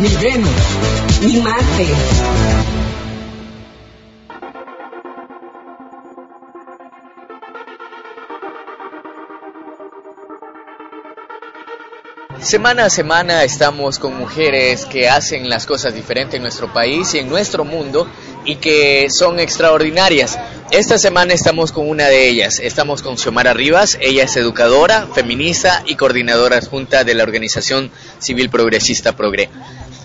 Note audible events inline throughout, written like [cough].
ni Venus, ni Marte. Semana a semana estamos con mujeres que hacen las cosas diferentes en nuestro país y en nuestro mundo y que son extraordinarias. Esta semana estamos con una de ellas, estamos con Xiomara Rivas, ella es educadora, feminista y coordinadora adjunta de la organización civil progresista Progre.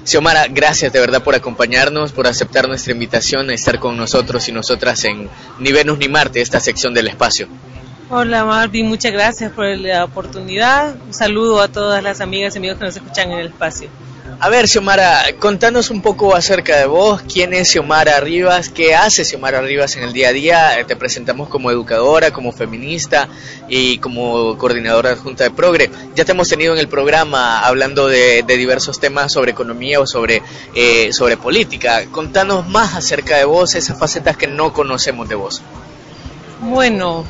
Xiomara, gracias de verdad por acompañarnos, por aceptar nuestra invitación a estar con nosotros y nosotras en Ni Venus ni Marte, esta sección del espacio. Hola Marvin, muchas gracias por la oportunidad. Un saludo a todas las amigas y amigos que nos escuchan en el espacio. A ver, Xiomara, contanos un poco acerca de vos, quién es Xiomara Rivas, qué hace Xiomara Rivas en el día a día. Te presentamos como educadora, como feminista y como coordinadora adjunta de Progre. Ya te hemos tenido en el programa hablando de, diversos temas sobre economía o sobre, eh, política. Contanos más acerca de vos, esas facetas que no conocemos de vos. Bueno,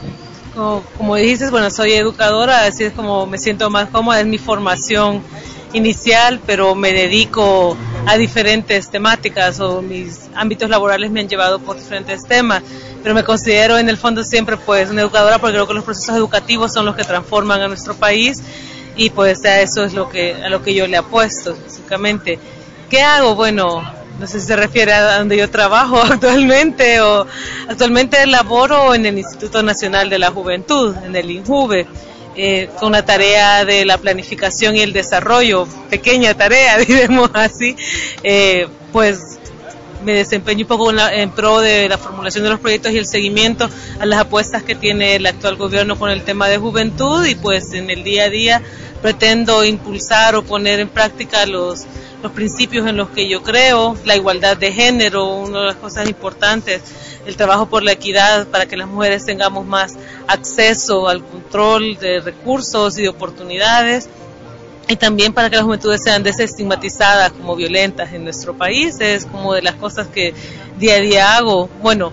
como, dijiste, bueno, soy educadora, así es como me siento más cómoda, es mi formación inicial, pero me dedico a diferentes temáticas o mis ámbitos laborales me han llevado por diferentes temas, pero me considero en el fondo siempre pues una educadora porque creo que los procesos educativos son los que transforman a nuestro país y pues a eso es lo que a lo que yo le apuesto básicamente. ¿Qué hago? Bueno, no sé si se refiere a donde yo trabajo [laughs] actualmente o actualmente laboro en el Instituto Nacional de la Juventud, en el INJUVE, eh, la tarea de la planificación y el desarrollo, pequeña tarea, [laughs] diremos así, eh, pues me desempeño un poco en, pro de la formulación de los proyectos y el seguimiento a las apuestas que tiene el actual gobierno con el tema de juventud y pues en el día a día pretendo impulsar o poner en práctica los los principios en los que yo creo, la igualdad de género, una de las cosas importantes, el trabajo por la equidad para que las mujeres tengamos más acceso al control de recursos y de oportunidades y también para que las juventudes sean desestigmatizadas como violentas en nuestro país. Es como de las cosas que día a día hago. Bueno,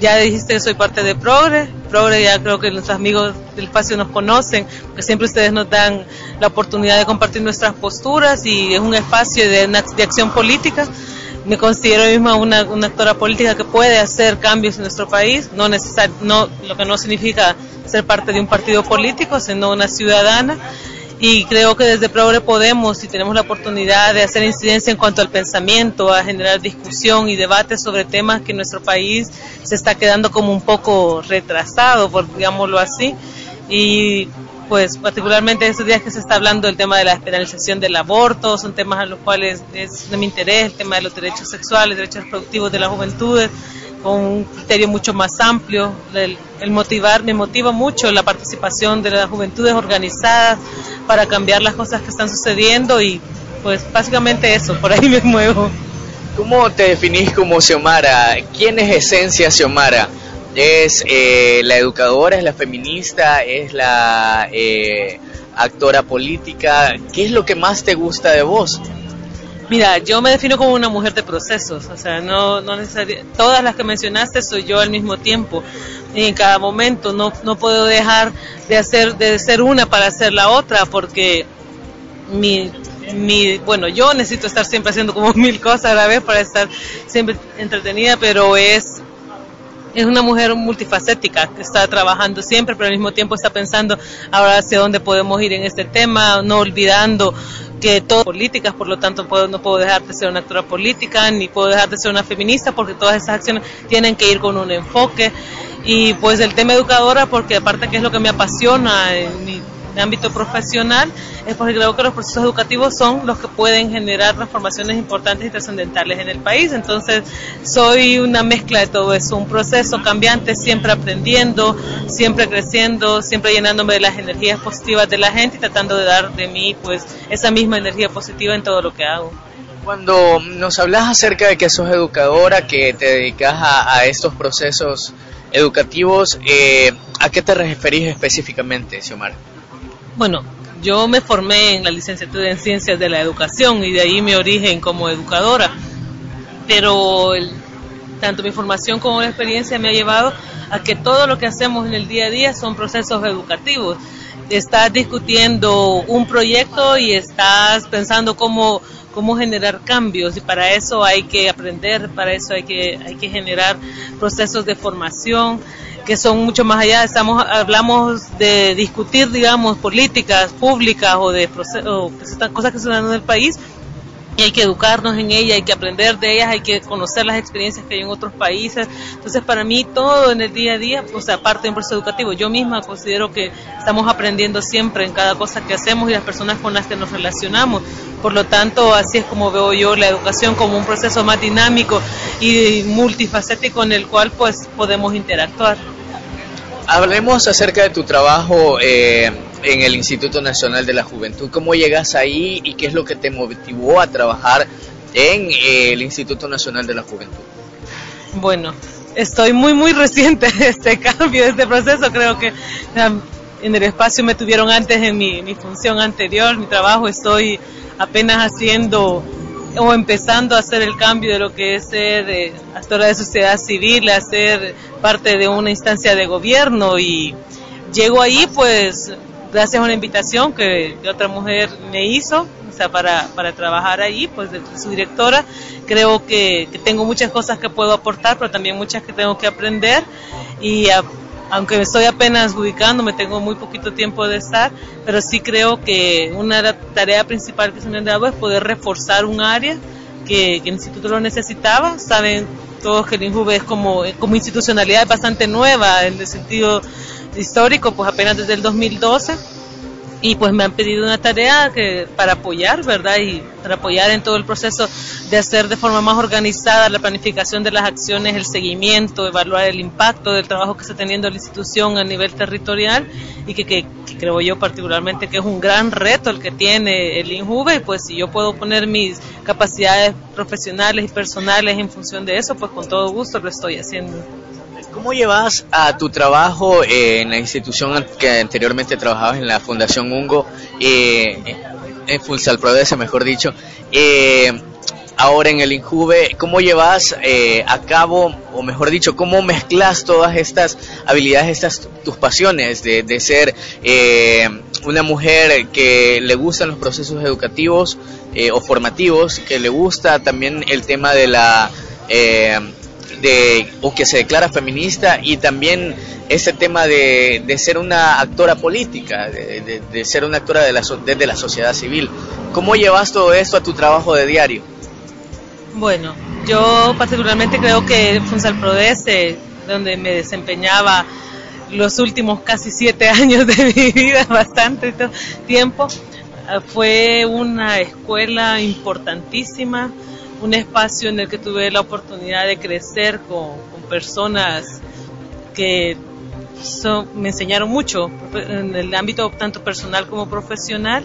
ya dijiste soy parte de Progre. Progre ya creo que los amigos del espacio nos conocen, porque siempre ustedes nos dan la oportunidad de compartir nuestras posturas y es un espacio de, acción política. Me considero misma una, una, actora política que puede hacer cambios en nuestro país, no, necesar, no lo que no significa ser parte de un partido político, sino una ciudadana y creo que desde Progre podemos, si tenemos la oportunidad de hacer incidencia en cuanto al pensamiento, a generar discusión y debate sobre temas que en nuestro país se está quedando como un poco retrasado, por digámoslo así, y pues particularmente estos días que se está hablando del tema de la despenalización del aborto, son temas a los cuales es de mi interés, el tema de los derechos sexuales, derechos reproductivos de las juventudes, con un criterio mucho más amplio. El, motivar, me motiva mucho la participación de las juventudes organizadas para cambiar las cosas que están sucediendo y pues básicamente eso, por ahí me muevo. ¿Cómo te definís como Xiomara? ¿Quién es esencia Xiomara? ¿Es eh, la educadora, es la feminista, es la eh, actora política? ¿Qué es lo que más te gusta de vos? Mira, yo me defino como una mujer de procesos, o sea, no, no necesariamente, todas las que mencionaste soy yo al mismo tiempo. Y en cada momento, no, no puedo dejar de hacer, de ser una para hacer la otra, porque mi, mi, bueno, yo necesito estar siempre haciendo como [laughs] mil cosas a la vez para estar siempre entretenida, pero es es una mujer multifacética que está trabajando siempre, pero al mismo tiempo está pensando ahora hacia dónde podemos ir en este tema, no olvidando que todo políticas, por lo tanto puedo, no puedo dejar de ser una actora política, ni puedo dejar de ser una feminista, porque todas esas acciones tienen que ir con un enfoque. Y pues el tema educadora, porque aparte que es lo que me apasiona en mi ámbito profesional, es porque creo que los procesos educativos son los que pueden generar transformaciones importantes y trascendentales en el país. Entonces, soy una mezcla de todo eso, un proceso cambiante, siempre aprendiendo, siempre creciendo, siempre llenándome de las energías positivas de la gente y tratando de dar de mí pues esa misma energía positiva en todo lo que hago. Cuando nos hablas acerca de que sos educadora, que te dedicas a, estos procesos educativos, eh, ¿a qué te referís específicamente, Xiomara? Bueno, yo me formé en la licenciatura en Ciencias de la Educación y de ahí mi origen como educadora. Pero tanto mi formación como la experiencia me ha llevado a que todo lo que hacemos en el día a día son procesos educativos. Estás discutiendo un proyecto y estás pensando cómo, cómo generar cambios y para eso hay que aprender, para eso hay que, hay que generar procesos de formación que son mucho más allá. Estamos, hablamos de discutir, digamos, políticas públicas o de procesos, cosas que se dan en el país, hay que educarnos en ella, hay que aprender de ellas, hay que conocer las experiencias que hay en otros países. Entonces, para mí, todo en el día a día, o sea, parte de un proceso educativo. Yo misma considero que estamos aprendiendo siempre en cada cosa que hacemos y las personas con las que nos relacionamos. Por lo tanto, así es como veo yo la educación como un proceso más dinámico y multifacético en el cual pues podemos interactuar. Hablemos acerca de tu trabajo eh, en el Instituto Nacional de la Juventud. ¿Cómo llegas ahí y qué es lo que te motivó a trabajar en eh, el Instituto Nacional de la Juventud? Bueno, estoy muy, muy reciente de este [laughs] cambio, de este proceso. Creo que en el espacio me tuvieron antes en mi, función anterior, mi trabajo. Estoy apenas haciendo o empezando a hacer el cambio de lo que es ser eh, actora de sociedad civil, a ser parte de una instancia de gobierno y llego ahí pues gracias a una invitación que, otra mujer me hizo, o sea, para, para trabajar ahí, pues su directora. Creo que, tengo muchas cosas que puedo aportar, pero también muchas que tengo que aprender. Y aunque estoy apenas ubicándome, tengo muy poquito tiempo de estar, pero sí creo que una tarea principal que se me ha dado es poder reforzar un área que, que el instituto lo necesitaba. Saben todos que el INJUVE es como, como institucionalidad bastante nueva en el sentido histórico, pues apenas desde el 2012 y pues me han pedido una tarea que para apoyar, ¿verdad? Y para apoyar en todo el proceso de hacer de forma más organizada la planificación de las acciones, el seguimiento, evaluar el impacto del trabajo que está teniendo la institución a nivel territorial y que, que, creo yo particularmente que es un gran reto el que tiene el INJUVE y pues si yo puedo poner mis capacidades profesionales y personales en función de eso, pues con todo gusto lo estoy haciendo. ¿Cómo llevas a tu trabajo en la institución que anteriormente trabajabas en la Fundación Ungo, eh, en Funsal mejor dicho, eh, ahora en el Injuve, ¿cómo llevas eh, a cabo, o mejor dicho, cómo mezclas todas estas habilidades, estas tus pasiones de, de ser eh, una mujer que le gustan los procesos educativos o formativos, que le gusta también el tema de la o que se declara feminista y también ese tema de, de ser una actora política, de, de, ser una actora de la, desde la sociedad civil. ¿Cómo llevas todo esto a tu trabajo de diario? Bueno, yo particularmente creo que Funsal Prodese, donde me desempeñaba los últimos casi siete [laughs] años de mi vida, bastante tiempo, fue una escuela importantísima un espacio en el que tuve la oportunidad de crecer con, personas que me enseñaron mucho en el ámbito tanto personal como profesional.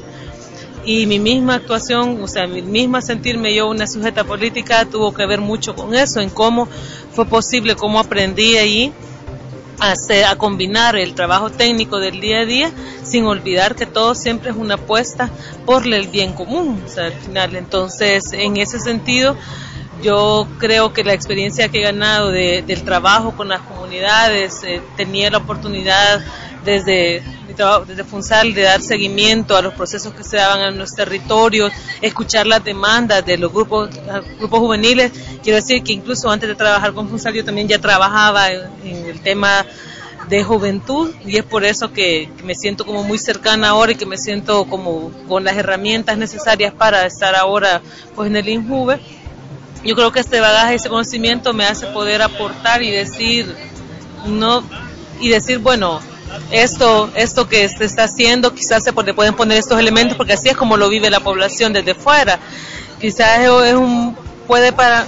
Y mi misma actuación, o sea, mi misma sentirme yo una sujeta política tuvo que ver mucho con eso, en cómo fue posible, cómo aprendí ahí a, combinar el trabajo técnico del día a día sin olvidar que todo siempre es una apuesta por el bien común, o sea, al final. Entonces, en ese sentido, yo creo que la experiencia que he ganado del trabajo con las comunidades, eh, tenía la oportunidad desde desde FUNSAL de dar seguimiento a los procesos que se daban en los territorios, escuchar las demandas de los grupos, grupos juveniles. Quiero decir que incluso antes de trabajar con FUNSAL yo también ya trabajaba en, el tema de juventud y es por eso que, me siento como muy cercana ahora y que me siento como con las herramientas necesarias para estar ahora pues en el INJUVE. Yo creo que este bagaje, ese conocimiento me hace poder aportar y decir, no, y decir, bueno, esto, esto que se está haciendo, quizás se pueden poner estos elementos porque así es como lo vive la población desde fuera. Quizás es un, puede para,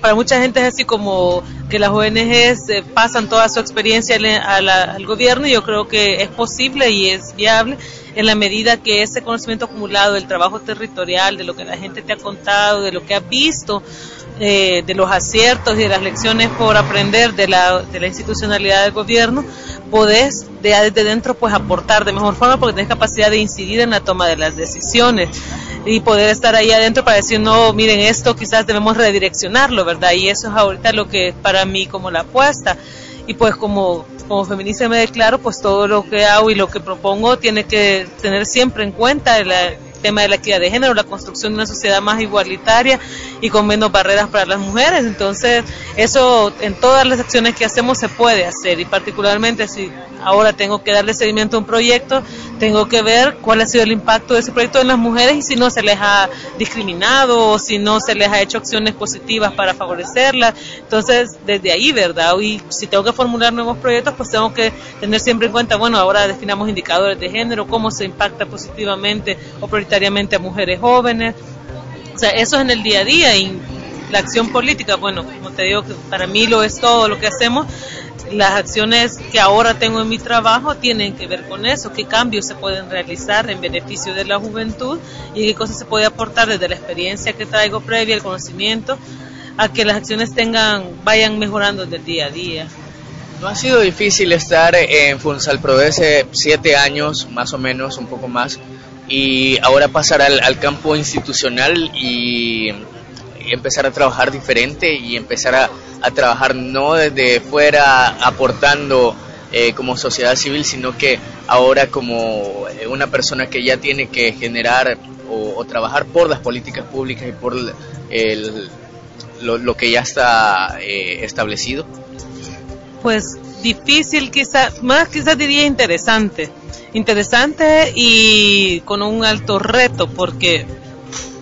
para mucha gente es así como que las ONGs eh, pasan toda su experiencia al gobierno y yo creo que es posible y es viable en la medida que ese conocimiento acumulado del trabajo territorial, de lo que la gente te ha contado, de lo que ha visto, eh, de los aciertos y de las lecciones por aprender de la, de la institucionalidad del gobierno, podés de, desde dentro pues aportar de mejor forma porque tenés capacidad de incidir en la toma de las decisiones y poder estar ahí adentro para decir, no, miren, esto quizás debemos redireccionarlo, ¿verdad? Y eso es ahorita lo que es para mí como la apuesta. Y pues como, como feminista me declaro, pues todo lo que hago y lo que propongo tiene que tener siempre en cuenta la, tema de la equidad de género, la construcción de una sociedad más igualitaria y con menos barreras para las mujeres. Entonces, eso en todas las acciones que hacemos se puede hacer y particularmente si ahora tengo que darle seguimiento a un proyecto, tengo que ver cuál ha sido el impacto de ese proyecto en las mujeres y si no se les ha discriminado o si no se les ha hecho acciones positivas para favorecerlas. Entonces, desde ahí, ¿verdad? Y si tengo que formular nuevos proyectos, pues tengo que tener siempre en cuenta, bueno, ahora definamos indicadores de género, cómo se impacta positivamente o prioritariamente a mujeres jóvenes. O sea, eso es en el día a día y la acción política, bueno, como te digo, para mí lo es todo lo que hacemos, las acciones que ahora tengo en mi trabajo tienen que ver con eso, qué cambios se pueden realizar en beneficio de la juventud y qué cosas se puede aportar desde la experiencia que traigo previa, el conocimiento, a que las acciones tengan, vayan mejorando desde el día a día. ¿No ha sido difícil estar en Funsal Pro hace siete años, más o menos, un poco más, y ahora pasar al, al campo institucional y empezar a trabajar diferente y empezar a, trabajar no desde fuera aportando eh, como sociedad civil, sino que ahora como eh, una persona que ya tiene que generar o, o trabajar por las políticas públicas y por el, lo, lo, que ya está eh, establecido? Pues difícil, quizás, más quizás diría interesante. Interesante y con un alto reto, porque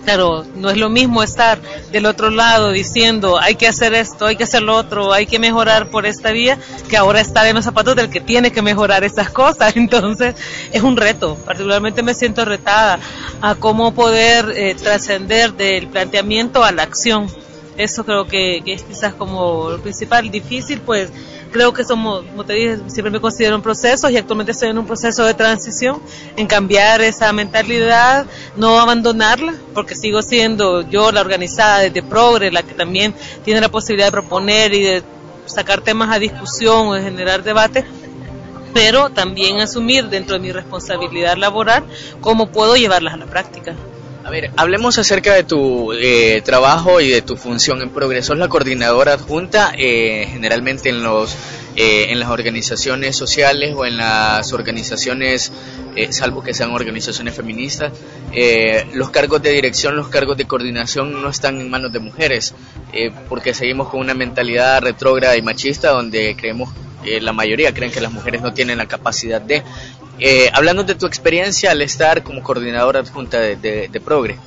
Claro, no es lo mismo estar del otro lado diciendo hay que hacer esto, hay que hacer lo otro, hay que mejorar por esta vía, que ahora estar en los zapatos del que tiene que mejorar esas cosas. [laughs] Entonces es un reto, particularmente me siento retada a cómo poder eh, trascender del planteamiento a la acción. Eso creo que, que es quizás como lo principal, difícil pues creo que somos, como te dije, siempre me considero un proceso y actualmente estoy en un proceso de transición, en cambiar esa mentalidad, no abandonarla, porque sigo siendo yo la organizada desde Progre, la que también tiene la posibilidad de proponer y de sacar temas a discusión o de generar debate, pero también asumir dentro de mi responsabilidad laboral cómo puedo llevarlas a la práctica. A ver, hablemos acerca de tu eh, trabajo y de tu función en Progreso. Es la coordinadora adjunta eh, generalmente en los eh, en las organizaciones sociales o en las organizaciones, eh, salvo que sean organizaciones feministas, eh, los cargos de dirección, los cargos de coordinación no están en manos de mujeres, porque seguimos con una mentalidad retrógrada y machista donde creemos la mayoría creen que las mujeres no tienen la capacidad de. Eh, hablando de tu experiencia al estar como coordinadora adjunta de, de, de, Progre.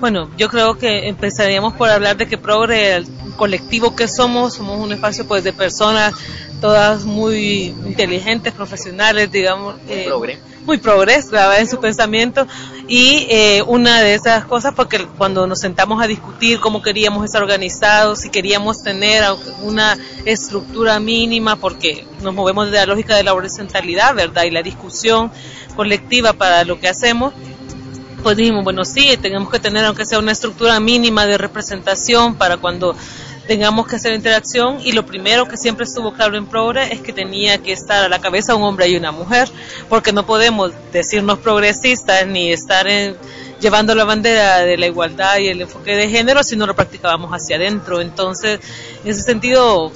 Bueno, yo creo que empezaríamos por hablar de que Progre, el colectivo que somos, somos un espacio pues de personas todas muy inteligentes, profesionales, digamos. Eh, progre. Muy progres, en su pensamiento. Y eh, una de esas cosas, porque cuando nos sentamos a discutir cómo queríamos estar organizados, si queríamos tener una estructura mínima, porque nos movemos de la lógica de la horizontalidad, ¿verdad? Y la discusión colectiva para lo que hacemos, pues dijimos, bueno, sí, tenemos que tener aunque sea una estructura mínima de representación para cuando tengamos que hacer interacción y lo primero que siempre estuvo claro en Progre es que tenía que estar a la cabeza un hombre y una mujer, porque no podemos decirnos progresistas ni estar en, llevando la bandera de la igualdad y el enfoque de género si no lo practicábamos hacia adentro. Entonces, en ese sentido,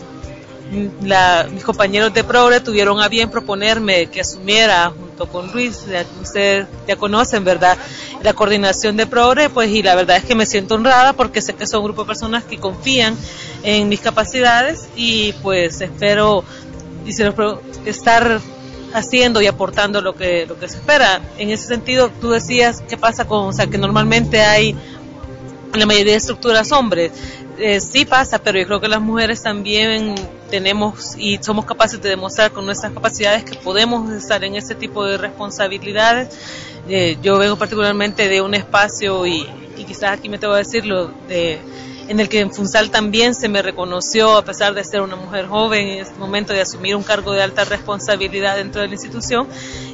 la, mis compañeros de Progre tuvieron a bien proponerme que asumiera junto con Luis, ustedes ya conocen, ¿verdad? La coordinación de Progre, pues y la verdad es que me siento honrada porque sé que son un grupo de personas que confían en mis capacidades y pues espero estar haciendo y aportando lo que lo que se espera. En ese sentido, tú decías qué pasa con, o sea, que normalmente hay la mayoría de estructuras hombres eh, sí pasa, pero yo creo que las mujeres también tenemos y somos capaces de demostrar con nuestras capacidades que podemos estar en ese tipo de responsabilidades. Eh, yo vengo particularmente de un espacio y, y, quizás aquí me tengo que decirlo de en el que en Funsal también se me reconoció, a pesar de ser una mujer joven, en este momento de asumir un cargo de alta responsabilidad dentro de la institución.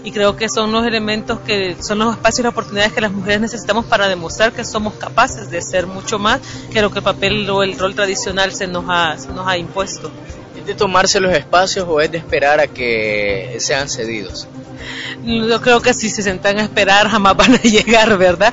Y creo que son los elementos que son los espacios y oportunidades que las mujeres necesitamos para demostrar que somos capaces de ser mucho más que lo que el papel o el rol tradicional se nos ha, se nos ha impuesto. ¿Es de tomarse los espacios o es de esperar a que sean cedidos? yo creo que si se sentan a esperar jamás van a [laughs] llegar, ¿verdad?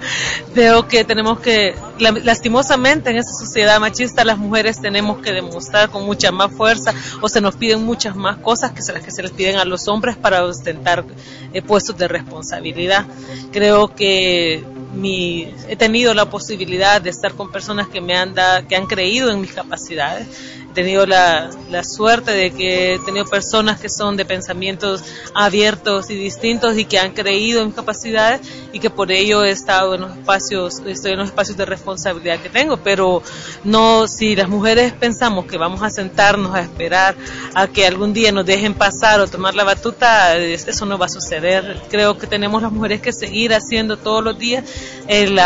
Creo que tenemos que, lastimosamente en esta sociedad machista las mujeres tenemos que demostrar con mucha más fuerza o se nos piden muchas más cosas que las que se les piden a los hombres para ostentar eh, puestos de responsabilidad. Creo que mi, he tenido la posibilidad de estar con personas que me han, que han creído en mis capacidades tenido la, la, suerte de que he tenido personas que son de pensamientos abiertos y distintos y que han creído en mis capacidades y que por ello he estado en los espacios, estoy en los espacios de responsabilidad que tengo, pero no, si las mujeres pensamos que vamos a sentarnos a esperar a que algún día nos dejen pasar o tomar la batuta, eso no va a suceder. Creo que tenemos las mujeres que seguir haciendo todos los días el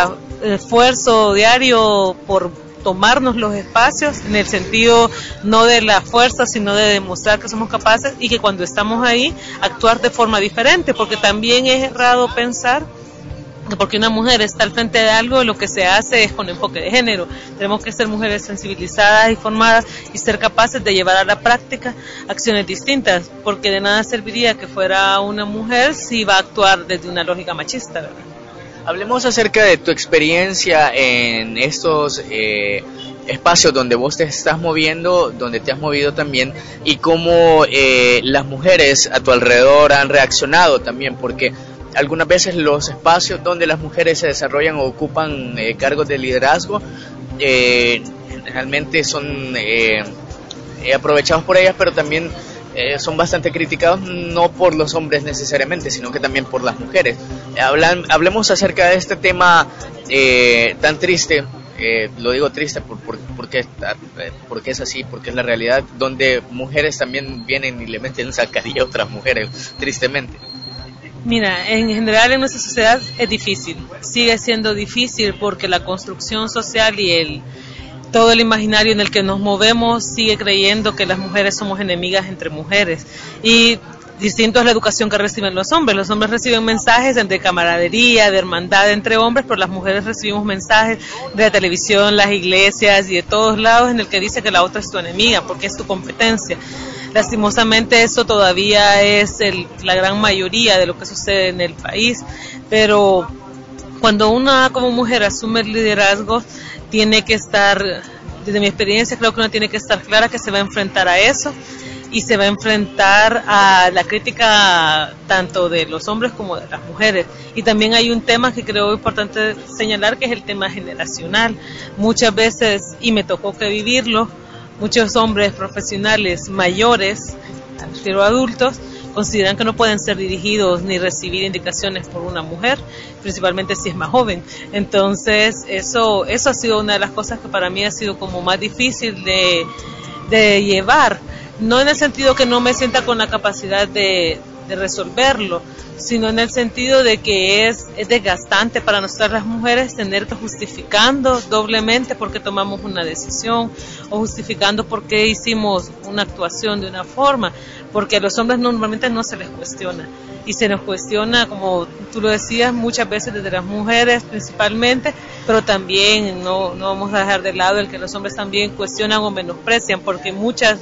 esfuerzo diario por tomarnos los espacios en el sentido no de la fuerza, sino de demostrar que somos capaces y que cuando estamos ahí actuar de forma diferente, porque también es errado pensar que porque una mujer está al frente de algo, lo que se hace es con enfoque de género. Tenemos que ser mujeres sensibilizadas y formadas y ser capaces de llevar a la práctica acciones distintas, porque de nada serviría que fuera una mujer si va a actuar desde una lógica machista, ¿verdad? Hablemos acerca de tu experiencia en estos eh, espacios donde vos te estás moviendo, donde te has movido también, y cómo eh, las mujeres a tu alrededor han reaccionado también, porque algunas veces los espacios donde las mujeres se desarrollan o ocupan eh, cargos de liderazgo realmente son aprovechados por ellas, pero también eh, son bastante criticados no por los hombres necesariamente, sino que también por las mujeres. Hablan, hablemos acerca de este tema eh, tan triste, eh, lo digo triste por, porque, porque es así, porque es la realidad, donde mujeres también vienen y le meten sacaría a otras mujeres, tristemente. Mira, en general en nuestra sociedad es difícil, sigue siendo difícil porque la construcción social y el todo el imaginario en el que nos movemos sigue creyendo que las mujeres somos enemigas entre mujeres y distinto es la educación que reciben los hombres. Los hombres reciben mensajes de camaradería, de hermandad entre hombres, pero las mujeres recibimos mensajes de la televisión, las iglesias y de todos lados en el que dice que la otra es tu enemiga porque es tu competencia. Lastimosamente eso todavía es la gran mayoría de lo que sucede en el país, pero cuando una como mujer asume el liderazgo, tiene que estar, desde mi experiencia, creo que uno tiene que estar clara que se va a enfrentar a eso y se va a enfrentar a la crítica tanto de los hombres como de las mujeres. Y también hay un tema que creo importante señalar, que es el tema generacional. Muchas veces, y me tocó que vivirlo, muchos hombres profesionales mayores, pero adultos, consideran que no pueden ser dirigidos ni recibir indicaciones por una mujer, principalmente si es más joven. Entonces, eso, eso ha sido una de las cosas que para mí ha sido como más difícil de, de llevar. No en el sentido que no me sienta con la capacidad de, de resolverlo, sino en el sentido de que es, es desgastante para nosotras las mujeres tener que justificando doblemente porque tomamos una decisión o justificando por qué hicimos una actuación de una forma, porque a los hombres normalmente no se les cuestiona. Y se nos cuestiona, como tú lo decías, muchas veces desde las mujeres principalmente, pero también no, no vamos a dejar de lado el que los hombres también cuestionan o menosprecian, porque muchas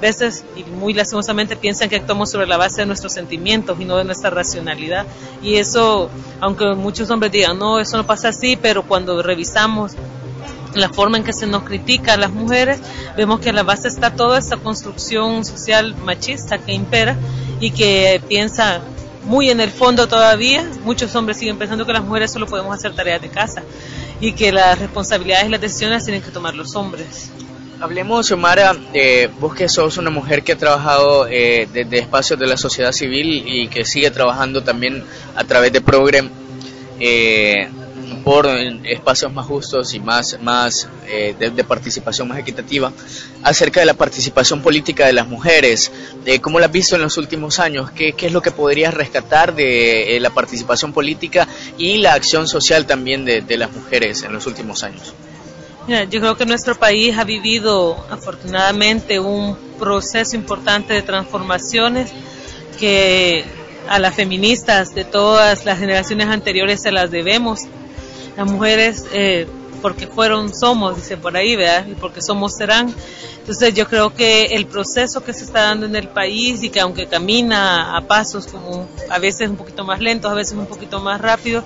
veces y muy lastimosamente piensan que actuamos sobre la base de nuestros sentimientos y no de nuestra racionalidad. Y eso, aunque muchos hombres digan, no, eso no pasa así, pero cuando revisamos la forma en que se nos critica a las mujeres, vemos que a la base está toda esta construcción social machista que impera y que piensa muy en el fondo todavía, muchos hombres siguen pensando que las mujeres solo podemos hacer tareas de casa y que las responsabilidades y las decisiones tienen que tomar los hombres. Hablemos, Xiomara, eh, vos que sos una mujer que ha trabajado eh, desde espacios de la sociedad civil y que sigue trabajando también a través de Progrem eh, por espacios más justos y más, más eh, de, participación más equitativa, acerca de la participación política de las mujeres. ¿Cómo la has visto en los últimos años? ¿Qué, qué es lo que podrías rescatar de la participación política y la acción social también de, de las mujeres en los últimos años? Yo creo que nuestro país ha vivido afortunadamente un proceso importante de transformaciones que a las feministas de todas las generaciones anteriores se las debemos. Las mujeres, eh, porque fueron, somos, dice por ahí, ¿verdad? Y porque somos, serán. Entonces yo creo que el proceso que se está dando en el país y que aunque camina a pasos como a veces un poquito más lentos, a veces un poquito más rápido,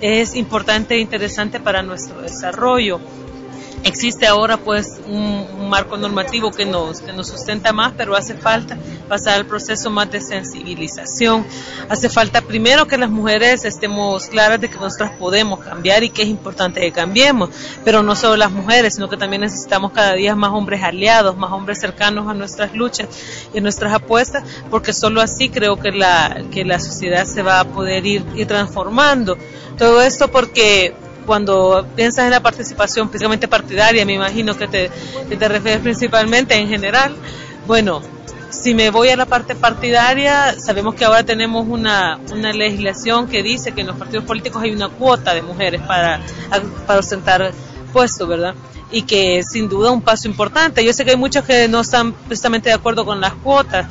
es importante e interesante para nuestro desarrollo existe ahora pues un, marco normativo que nos, que nos sustenta más, pero hace falta pasar al proceso más de sensibilización. Hace falta primero que las mujeres estemos claras de que nosotras podemos cambiar y que es importante que cambiemos, pero no solo las mujeres, sino que también necesitamos cada día más hombres aliados, más hombres cercanos a nuestras luchas y a nuestras apuestas, porque solo así creo que la, que la sociedad se va a poder ir, ir transformando. Todo esto porque cuando piensas en la participación principalmente partidaria, me imagino que te, te refieres principalmente en general, bueno, si me voy a la parte partidaria, sabemos que ahora tenemos una, una legislación que dice que en los partidos políticos hay una cuota de mujeres para, para ostentar puestos, ¿verdad? Y que sin duda un paso importante. Yo sé que hay muchos que no están precisamente de acuerdo con las cuotas,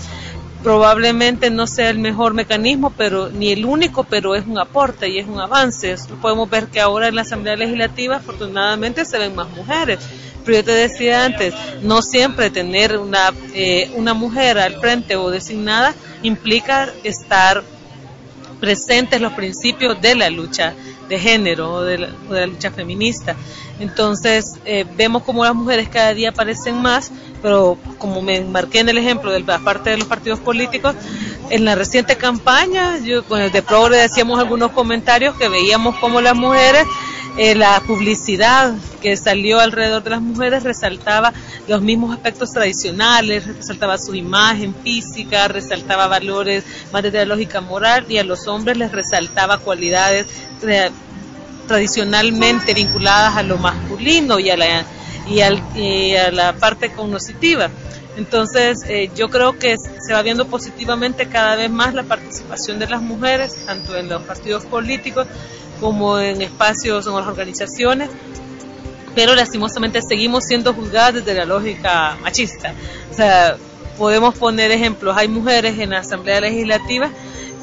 probablemente no sea el mejor mecanismo, pero ni el único, pero es un aporte y es un avance. Podemos ver que ahora en la Asamblea Legislativa afortunadamente se ven más mujeres. Pero yo te decía antes, no siempre tener una, eh, una mujer al frente o designada implica estar presentes los principios de la lucha de género o de la, lucha feminista. Entonces, eh, vemos como las mujeres cada día aparecen más, pero como me marqué en el ejemplo de la parte de los partidos políticos, en la reciente campaña, yo, de Progre decíamos algunos comentarios que veíamos como las mujeres, eh, la publicidad que salió alrededor de las mujeres resaltaba los mismos aspectos tradicionales, resaltaba su imagen física, resaltaba valores más de la lógica moral y a los hombres les resaltaba cualidades tradicionalmente vinculadas a lo masculino y a la, y, a la parte cognitiva. Entonces, eh, yo creo que se va viendo positivamente cada vez más la participación de las mujeres, tanto en los partidos políticos como en espacios o en las organizaciones, pero lastimosamente seguimos siendo juzgadas desde la lógica machista. O sea, podemos poner ejemplos, hay mujeres en la Asamblea Legislativa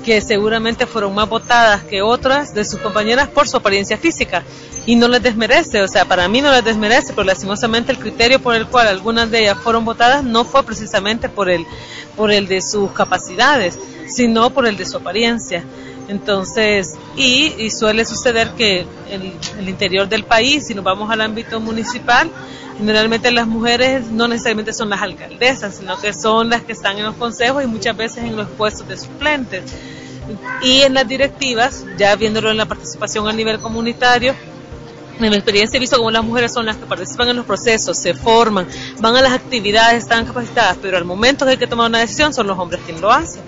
que seguramente fueron más votadas que otras de sus compañeras por su apariencia física y no les desmerece, o sea, para mí no les desmerece, pero lastimosamente el criterio por el cual algunas de ellas fueron votadas no fue precisamente por el, por el de sus capacidades, sino por el de su apariencia. Entonces, y, suele suceder que en el interior del país, si nos vamos al ámbito municipal, generalmente las mujeres no necesariamente son las alcaldesas, sino que son las que están en los consejos y muchas veces en los puestos de suplentes. Y en las directivas, ya viéndolo en la participación a nivel comunitario, en mi experiencia he visto cómo las mujeres son las que participan en los procesos, se forman, van a las actividades, están capacitadas, pero al momento que hay que tomar una decisión son los hombres quienes lo hacen.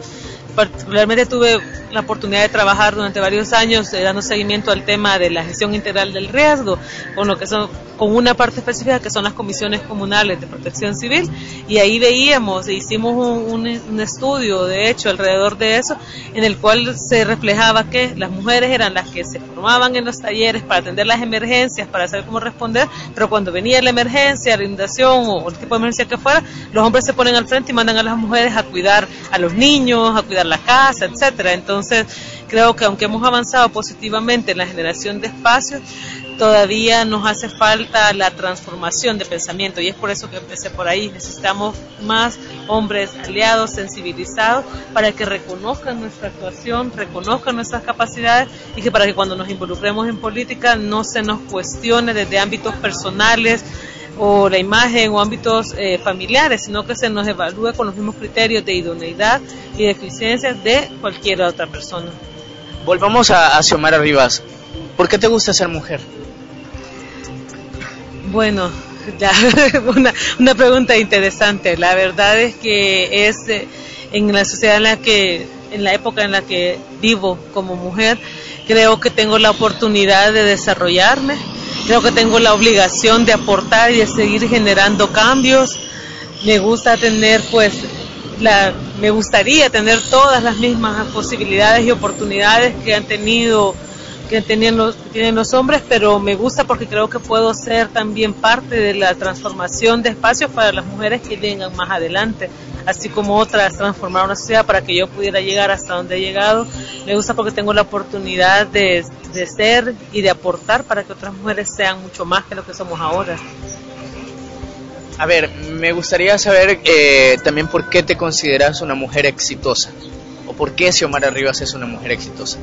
Particularmente tuve la oportunidad de trabajar durante varios años eh, dando seguimiento al tema de la gestión integral del riesgo, con lo que son con una parte específica que son las comisiones comunales de protección civil y ahí veíamos, e hicimos un, un, estudio de hecho alrededor de eso en el cual se reflejaba que las mujeres eran las que se formaban en los talleres para atender las emergencias, para saber cómo responder, pero cuando venía la emergencia, la inundación o el tipo de emergencia que fuera, los hombres se ponen al frente y mandan a las mujeres a cuidar a los niños, a cuidar la casa, etcétera. Entonces, creo que aunque hemos avanzado positivamente en la generación de espacios, todavía nos hace falta la transformación de pensamiento y es por eso que empecé por ahí. Necesitamos más hombres aliados, sensibilizados, para que reconozcan nuestra actuación, reconozcan nuestras capacidades y que para que cuando nos involucremos en política no se nos cuestione desde ámbitos personales o la imagen o ámbitos eh, familiares, sino que se nos evalúe con los mismos criterios de idoneidad y de eficiencia de cualquier otra persona. Volvamos a, a Xiomara Rivas. ¿Por qué te gusta ser mujer? Bueno, ya, [laughs] una, una pregunta interesante. La verdad es que es eh, en la sociedad en la que, en la época en la que vivo como mujer, creo que tengo la oportunidad de desarrollarme, creo que tengo la obligación de aportar y de seguir generando cambios. Me gusta tener, pues, la, me gustaría tener todas las mismas posibilidades y oportunidades que han tenido que tienen los, tienen los hombres, pero me gusta porque creo que puedo ser también parte de la transformación de espacios para las mujeres que vengan más adelante, así como otras transformar una sociedad para que yo pudiera llegar hasta donde he llegado. Me gusta porque tengo la oportunidad de, de ser y de aportar para que otras mujeres sean mucho más que lo que somos ahora. A ver, me gustaría saber eh, también por qué te consideras una mujer exitosa o por qué Xiomara Rivas es una mujer exitosa.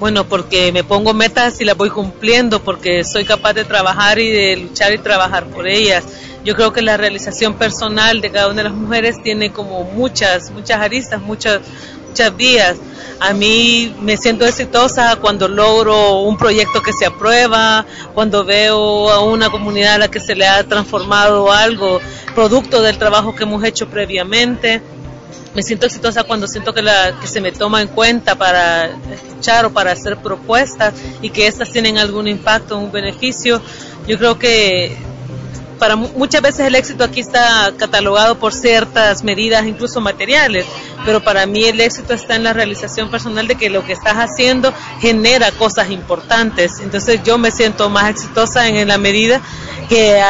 Bueno, porque me pongo metas y las voy cumpliendo, porque soy capaz de trabajar y de luchar y trabajar por ellas. Yo creo que la realización personal de cada una de las mujeres tiene como muchas, muchas aristas, muchas, muchas vías. A mí me siento exitosa cuando logro un proyecto que se aprueba, cuando veo a una comunidad a la que se le ha transformado algo, producto del trabajo que hemos hecho previamente me siento exitosa cuando siento que, la, que se me toma en cuenta para escuchar o para hacer propuestas y que estas tienen algún impacto, un beneficio. Yo creo que para muchas veces el éxito aquí está catalogado por ciertas medidas, incluso materiales, pero para mí el éxito está en la realización personal de que lo que estás haciendo genera cosas importantes. Entonces yo me siento más exitosa en la medida que,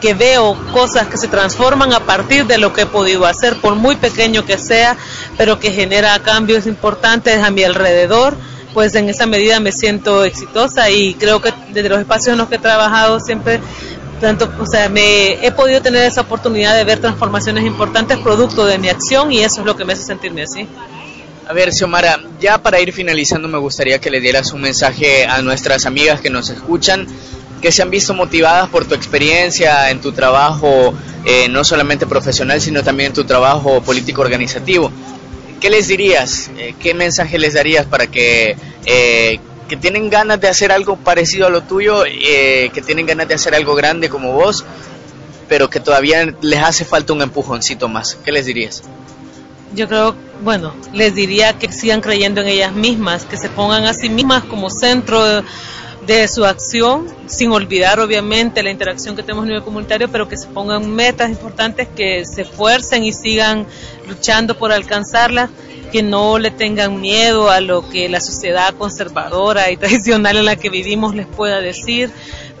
que veo cosas que se transforman a partir de lo que he podido hacer, por muy pequeño que sea, pero que genera cambios importantes a mi alrededor pues en esa medida me siento exitosa y creo que desde los espacios en los que he trabajado siempre tanto, o sea, me he podido tener esa oportunidad de ver transformaciones importantes producto de mi acción y eso es lo que me hace sentirme así. A ver, Xiomara, ya para ir finalizando me gustaría que le dieras un mensaje a nuestras amigas que nos escuchan que se han visto motivadas por tu experiencia en tu trabajo, eh, no solamente profesional, sino también en tu trabajo político organizativo. ¿Qué les dirías? Eh, ¿Qué mensaje les darías para que, eh, que tienen ganas de hacer algo parecido a lo tuyo, que tienen ganas de hacer algo grande como vos, pero que todavía les hace falta un empujoncito más? ¿Qué les dirías? Yo creo, bueno, les diría que sigan creyendo en ellas mismas, que se pongan a sí mismas como centro de su acción, sin olvidar obviamente la interacción que tenemos a nivel comunitario, pero que se pongan metas importantes, que se esfuercen y sigan luchando por alcanzarlas, que no le tengan miedo a lo que la sociedad conservadora y [laughs] tradicional en la que vivimos les pueda decir,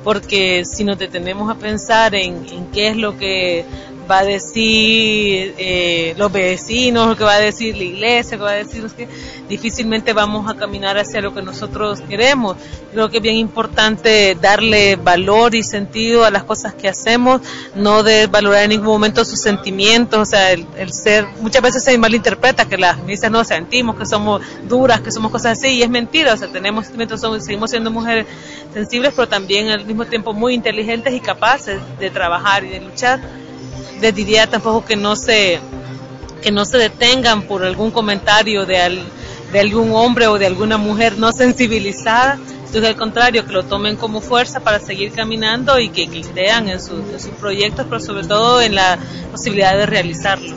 porque si nos detenemos a pensar en, en qué es lo que va a decir eh, los vecinos, lo que va a decir la iglesia, lo que va a decir que difícilmente vamos a caminar hacia lo que nosotros queremos. Creo que es bien importante darle valor y sentido a las cosas que hacemos, no de valorar en ningún momento sus sentimientos, o sea, el, ser, muchas veces se malinterpreta que las misas no sentimos, que somos duras, que somos cosas así, y es mentira, o sea, tenemos sentimientos, somos, seguimos siendo mujeres sensibles, pero también al mismo tiempo muy inteligentes y capaces de trabajar y de luchar les diría tampoco que no se que no se detengan por algún comentario de, de algún hombre o de alguna mujer no sensibilizada, sino al contrario, que lo tomen como fuerza para seguir caminando y que, crean en, sus proyectos, pero sobre todo en la posibilidad de realizarlo.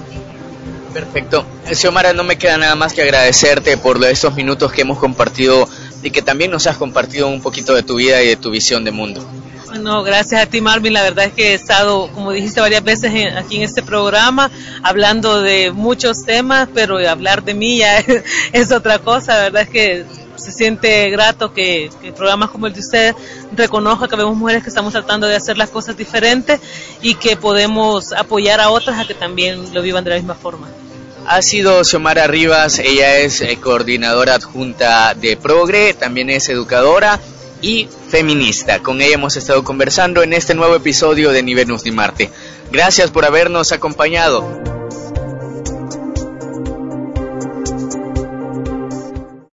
Perfecto. Xiomara, no me queda nada más que agradecerte por estos minutos que hemos compartido y que también nos has compartido un poquito de tu vida y de tu visión de mundo. Bueno, gracias a ti Marvin, la verdad es que he estado, como dijiste varias veces aquí en este programa, hablando de muchos temas, pero hablar de mí ya [laughs] es, otra cosa, la verdad es que se siente grato que, programas como el de ustedes reconozca que vemos mujeres que estamos tratando de hacer las cosas diferentes y que podemos apoyar a otras a que también lo vivan de la misma forma. Ha sido Xiomara Rivas, ella es eh, coordinadora adjunta de Progre, también es educadora y feminista. Con ella hemos estado conversando en este nuevo episodio de Ni Venus ni Marte. Gracias por habernos acompañado.